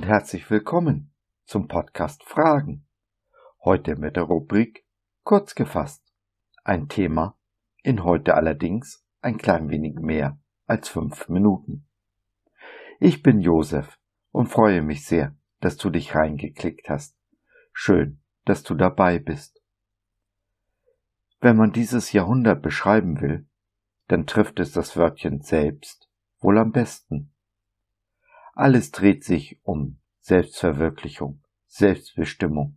und herzlich willkommen zum Podcast Fragen. Heute mit der Rubrik Kurz gefasst. Ein Thema in heute allerdings ein klein wenig mehr als fünf Minuten. Ich bin Josef und freue mich sehr, dass du dich reingeklickt hast. Schön, dass du dabei bist. Wenn man dieses Jahrhundert beschreiben will, dann trifft es das Wörtchen selbst wohl am besten. Alles dreht sich um Selbstverwirklichung, Selbstbestimmung,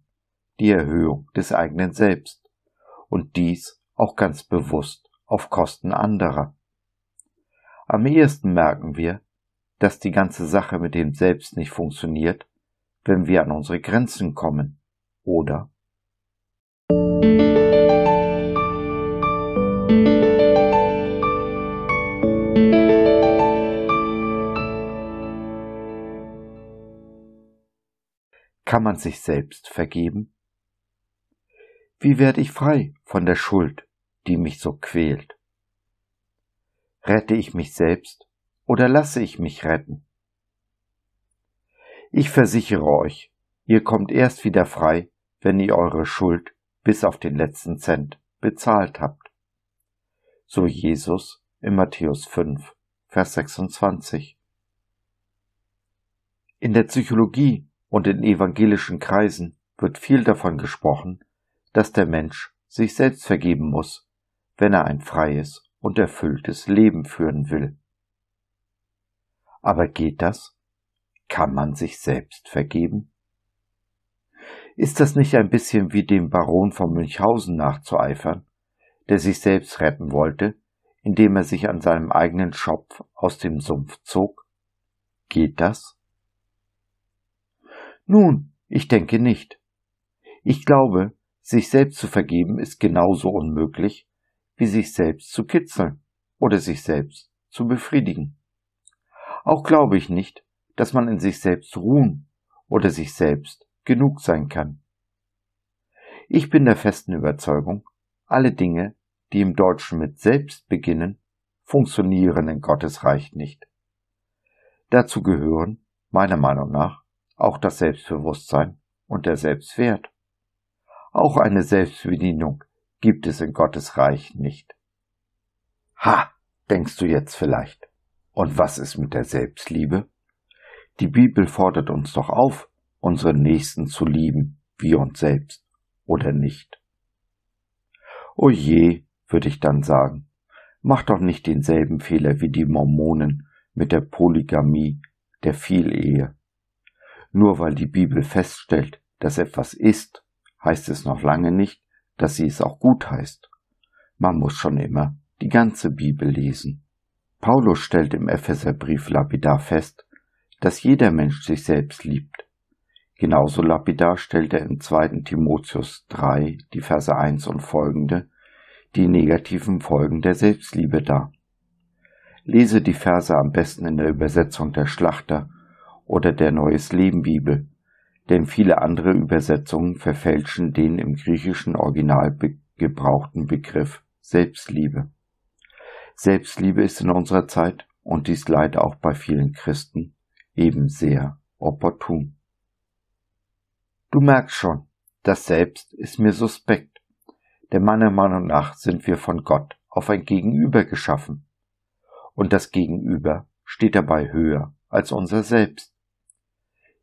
die Erhöhung des eigenen Selbst und dies auch ganz bewusst auf Kosten anderer. Am ehesten merken wir, dass die ganze Sache mit dem Selbst nicht funktioniert, wenn wir an unsere Grenzen kommen, oder? Kann man sich selbst vergeben? Wie werde ich frei von der Schuld, die mich so quält? Rette ich mich selbst oder lasse ich mich retten? Ich versichere euch, ihr kommt erst wieder frei, wenn ihr eure Schuld bis auf den letzten Cent bezahlt habt. So Jesus in Matthäus 5, Vers 26. In der Psychologie und in evangelischen Kreisen wird viel davon gesprochen, dass der Mensch sich selbst vergeben muss, wenn er ein freies und erfülltes Leben führen will. Aber geht das? Kann man sich selbst vergeben? Ist das nicht ein bisschen wie dem Baron von Münchhausen nachzueifern, der sich selbst retten wollte, indem er sich an seinem eigenen Schopf aus dem Sumpf zog? Geht das? Nun, ich denke nicht. Ich glaube, sich selbst zu vergeben ist genauso unmöglich, wie sich selbst zu kitzeln oder sich selbst zu befriedigen. Auch glaube ich nicht, dass man in sich selbst ruhen oder sich selbst genug sein kann. Ich bin der festen Überzeugung, alle Dinge, die im Deutschen mit selbst beginnen, funktionieren in Gottes Reich nicht. Dazu gehören, meiner Meinung nach, auch das Selbstbewusstsein und der Selbstwert. Auch eine Selbstbedienung gibt es in Gottes Reich nicht. Ha, denkst du jetzt vielleicht. Und was ist mit der Selbstliebe? Die Bibel fordert uns doch auf, unseren Nächsten zu lieben, wie uns selbst, oder nicht? O je, würde ich dann sagen, mach doch nicht denselben Fehler wie die Mormonen mit der Polygamie, der Vielehe. Nur weil die Bibel feststellt, dass etwas ist, heißt es noch lange nicht, dass sie es auch gut heißt. Man muss schon immer die ganze Bibel lesen. Paulus stellt im Epheserbrief lapidar fest, dass jeder Mensch sich selbst liebt. Genauso lapidar stellt er im 2. Timotheus 3, die Verse 1 und folgende, die negativen Folgen der Selbstliebe dar. Lese die Verse am besten in der Übersetzung der Schlachter oder der Neues Leben Bibel, denn viele andere Übersetzungen verfälschen den im griechischen Original be gebrauchten Begriff Selbstliebe. Selbstliebe ist in unserer Zeit, und dies leider auch bei vielen Christen, eben sehr opportun. Du merkst schon, das Selbst ist mir suspekt, denn meiner Meinung nach sind wir von Gott auf ein Gegenüber geschaffen, und das Gegenüber steht dabei höher als unser Selbst.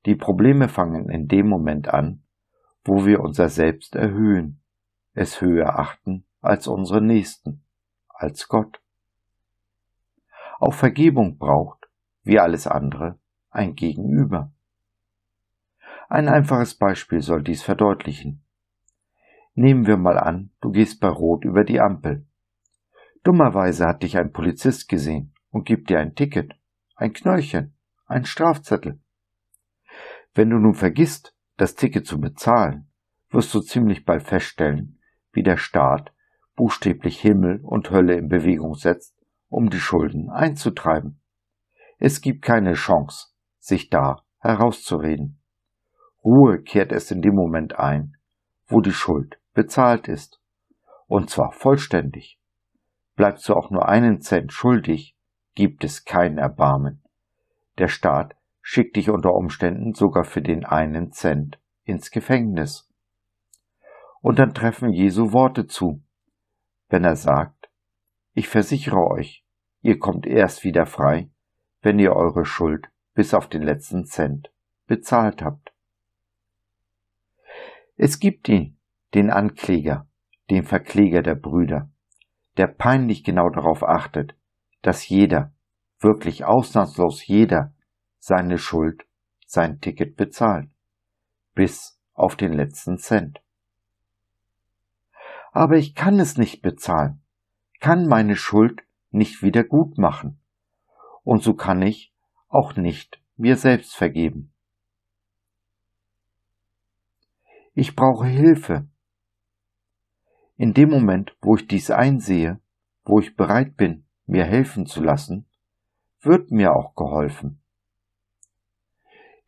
Die Probleme fangen in dem Moment an, wo wir unser Selbst erhöhen, es höher achten als unsere Nächsten, als Gott. Auch Vergebung braucht, wie alles andere, ein Gegenüber. Ein einfaches Beispiel soll dies verdeutlichen. Nehmen wir mal an, du gehst bei Rot über die Ampel. Dummerweise hat dich ein Polizist gesehen und gibt dir ein Ticket, ein Knöllchen, ein Strafzettel. Wenn du nun vergisst, das Ticket zu bezahlen, wirst du ziemlich bald feststellen, wie der Staat buchstäblich Himmel und Hölle in Bewegung setzt, um die Schulden einzutreiben. Es gibt keine Chance, sich da herauszureden. Ruhe kehrt es in dem Moment ein, wo die Schuld bezahlt ist. Und zwar vollständig. Bleibst du auch nur einen Cent schuldig, gibt es kein Erbarmen. Der Staat schickt dich unter Umständen sogar für den einen Cent ins Gefängnis. Und dann treffen Jesu Worte zu, wenn er sagt, ich versichere euch, ihr kommt erst wieder frei, wenn ihr eure Schuld bis auf den letzten Cent bezahlt habt. Es gibt ihn, den Ankläger, den Verkläger der Brüder, der peinlich genau darauf achtet, dass jeder, wirklich ausnahmslos jeder, seine Schuld, sein Ticket bezahlt, bis auf den letzten Cent. Aber ich kann es nicht bezahlen, kann meine Schuld nicht wieder gut machen, und so kann ich auch nicht mir selbst vergeben. Ich brauche Hilfe. In dem Moment, wo ich dies einsehe, wo ich bereit bin, mir helfen zu lassen, wird mir auch geholfen.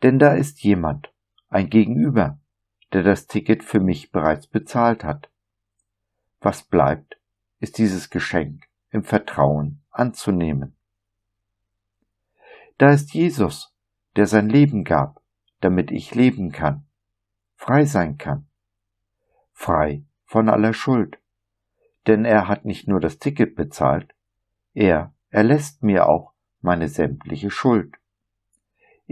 Denn da ist jemand, ein Gegenüber, der das Ticket für mich bereits bezahlt hat. Was bleibt, ist dieses Geschenk im Vertrauen anzunehmen. Da ist Jesus, der sein Leben gab, damit ich leben kann frei sein kann. Frei von aller Schuld. Denn er hat nicht nur das Ticket bezahlt, er erlässt mir auch meine sämtliche Schuld.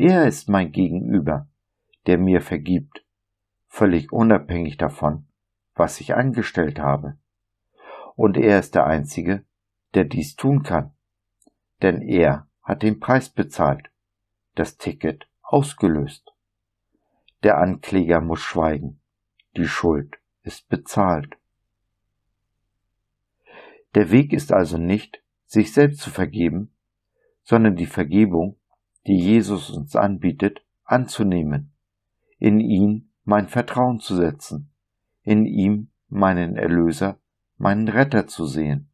Er ist mein Gegenüber, der mir vergibt, völlig unabhängig davon, was ich angestellt habe. Und er ist der Einzige, der dies tun kann, denn er hat den Preis bezahlt, das Ticket ausgelöst. Der Ankläger muss schweigen. Die Schuld ist bezahlt. Der Weg ist also nicht, sich selbst zu vergeben, sondern die Vergebung, die Jesus uns anbietet, anzunehmen, in ihn mein Vertrauen zu setzen, in ihm meinen Erlöser, meinen Retter zu sehen.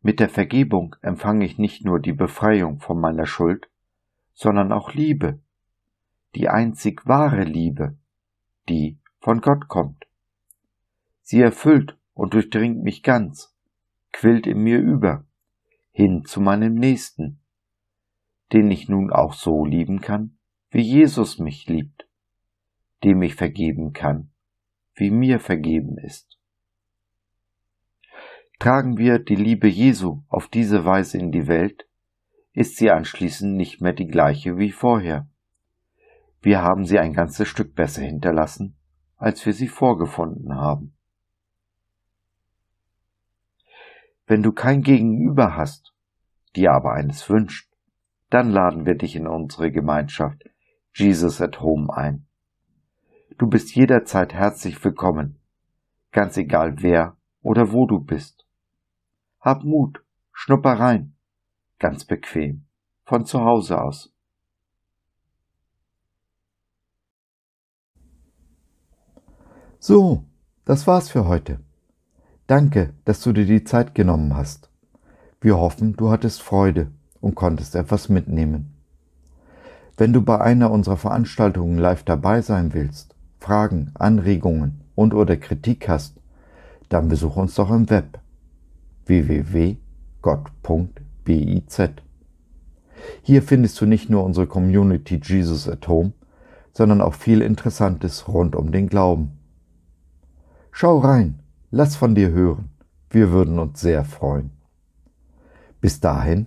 Mit der Vergebung empfange ich nicht nur die Befreiung von meiner Schuld, sondern auch Liebe, die einzig wahre Liebe, die von Gott kommt. Sie erfüllt und durchdringt mich ganz, quillt in mir über, hin zu meinem Nächsten, den ich nun auch so lieben kann, wie Jesus mich liebt, dem ich vergeben kann, wie mir vergeben ist. Tragen wir die Liebe Jesu auf diese Weise in die Welt, ist sie anschließend nicht mehr die gleiche wie vorher. Wir haben sie ein ganzes Stück besser hinterlassen, als wir sie vorgefunden haben. Wenn du kein Gegenüber hast, dir aber eines wünscht, dann laden wir dich in unsere Gemeinschaft Jesus at Home ein. Du bist jederzeit herzlich willkommen, ganz egal wer oder wo du bist. Hab Mut, schnupper rein, ganz bequem, von zu Hause aus. So, das war's für heute. Danke, dass du dir die Zeit genommen hast. Wir hoffen, du hattest Freude und konntest etwas mitnehmen. Wenn du bei einer unserer Veranstaltungen live dabei sein willst, Fragen, Anregungen und oder Kritik hast, dann besuch uns doch im Web www.gott.biz. Hier findest du nicht nur unsere Community Jesus at Home, sondern auch viel Interessantes rund um den Glauben. Schau rein, lass von dir hören. Wir würden uns sehr freuen. Bis dahin,